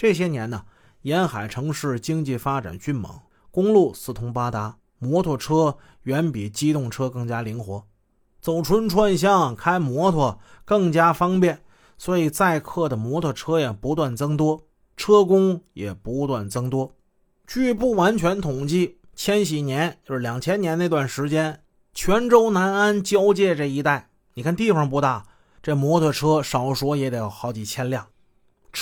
这些年呢，沿海城市经济发展迅猛，公路四通八达，摩托车远比机动车更加灵活，走村串巷开摩托更加方便，所以载客的摩托车呀不断增多，车工也不断增多。据不完全统计，千禧年就是两千年那段时间，泉州南安交界这一带，你看地方不大，这摩托车少说也得有好几千辆。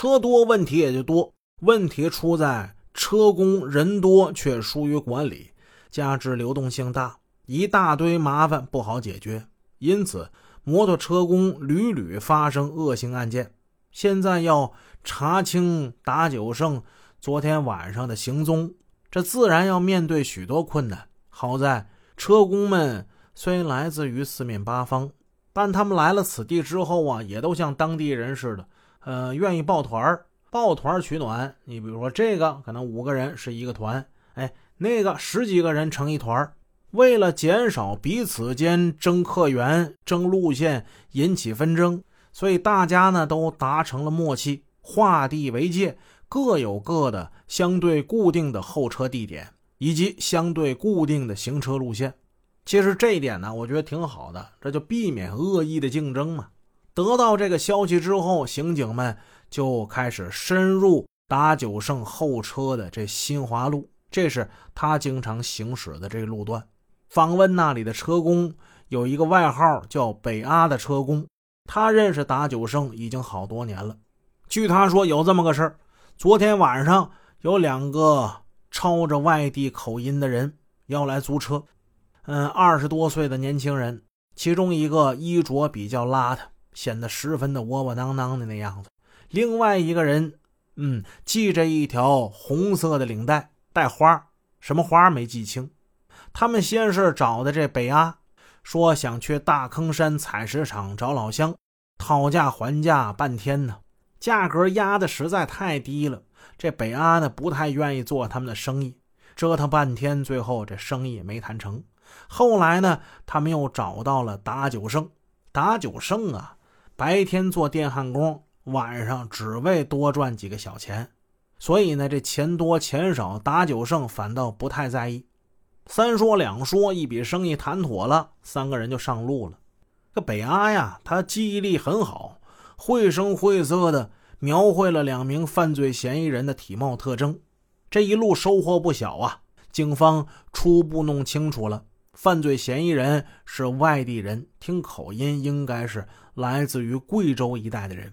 车多问题也就多，问题出在车工人多却疏于管理，加之流动性大，一大堆麻烦不好解决，因此摩托车工屡屡发生恶性案件。现在要查清打九胜昨天晚上的行踪，这自然要面对许多困难。好在车工们虽来自于四面八方，但他们来了此地之后啊，也都像当地人似的。呃，愿意抱团，抱团取暖。你比如说，这个可能五个人是一个团，哎，那个十几个人成一团为了减少彼此间争客源、争路线引起纷争，所以大家呢都达成了默契，划地为界，各有各的相对固定的候车地点以及相对固定的行车路线。其实这一点呢，我觉得挺好的，这就避免恶意的竞争嘛。得到这个消息之后，刑警们就开始深入打九胜候车的这新华路，这是他经常行驶的这个路段。访问那里的车工，有一个外号叫“北阿”的车工，他认识打九胜已经好多年了。据他说，有这么个事儿：昨天晚上有两个操着外地口音的人要来租车，嗯，二十多岁的年轻人，其中一个衣着比较邋遢。显得十分的窝窝囊囊的那样子。另外一个人，嗯，系着一条红色的领带，带花，什么花没记清。他们先是找的这北阿，说想去大坑山采石场找老乡，讨价还价半天呢，价格压的实在太低了。这北阿呢不太愿意做他们的生意，折腾半天，最后这生意没谈成。后来呢，他们又找到了打九胜，打九胜啊。白天做电焊工，晚上只为多赚几个小钱，所以呢，这钱多钱少，打九胜反倒不太在意。三说两说，一笔生意谈妥了，三个人就上路了。这北阿呀，他记忆力很好，绘声绘色的描绘了两名犯罪嫌疑人的体貌特征。这一路收获不小啊！警方初步弄清楚了，犯罪嫌疑人是外地人，听口音应该是。来自于贵州一带的人，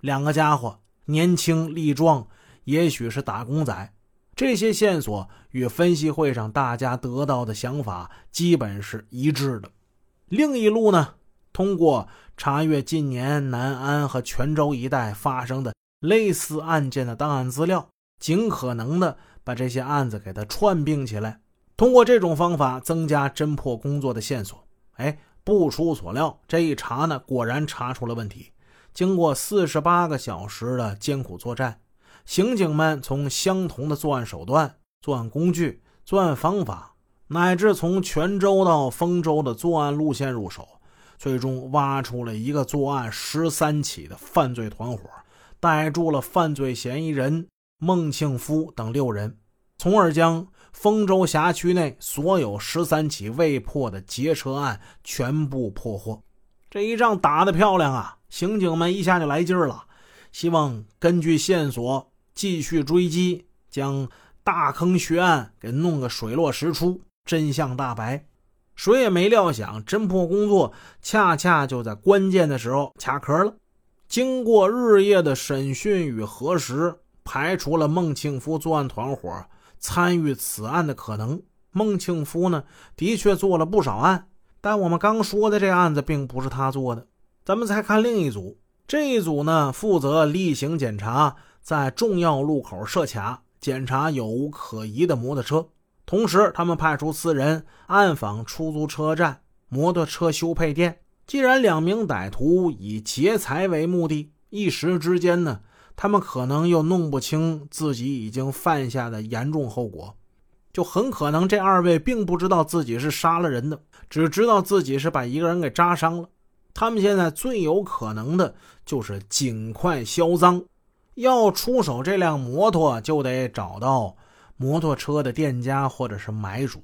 两个家伙年轻力壮，也许是打工仔。这些线索与分析会上大家得到的想法基本是一致的。另一路呢，通过查阅近年南安和泉州一带发生的类似案件的档案资料，尽可能的把这些案子给它串并起来，通过这种方法增加侦破工作的线索。哎。不出所料，这一查呢，果然查出了问题。经过四十八个小时的艰苦作战，刑警们从相同的作案手段、作案工具、作案方法，乃至从泉州到丰州的作案路线入手，最终挖出了一个作案十三起的犯罪团伙，逮住了犯罪嫌疑人孟庆夫等六人，从而将。丰州辖区内所有十三起未破的劫车案全部破获，这一仗打得漂亮啊！刑警们一下就来劲儿了，希望根据线索继续追击，将大坑血案给弄个水落石出，真相大白。谁也没料想，侦破工作恰恰就在关键的时候卡壳了。经过日夜的审讯与核实，排除了孟庆夫作案团伙。参与此案的可能，孟庆夫呢，的确做了不少案，但我们刚说的这案子并不是他做的。咱们再看另一组，这一组呢，负责例行检查，在重要路口设卡，检查有无可疑的摩托车。同时，他们派出四人暗访出租车站、摩托车修配店。既然两名歹徒以劫财为目的，一时之间呢？他们可能又弄不清自己已经犯下的严重后果，就很可能这二位并不知道自己是杀了人的，只知道自己是把一个人给扎伤了。他们现在最有可能的就是尽快销赃，要出手这辆摩托，就得找到摩托车的店家或者是买主。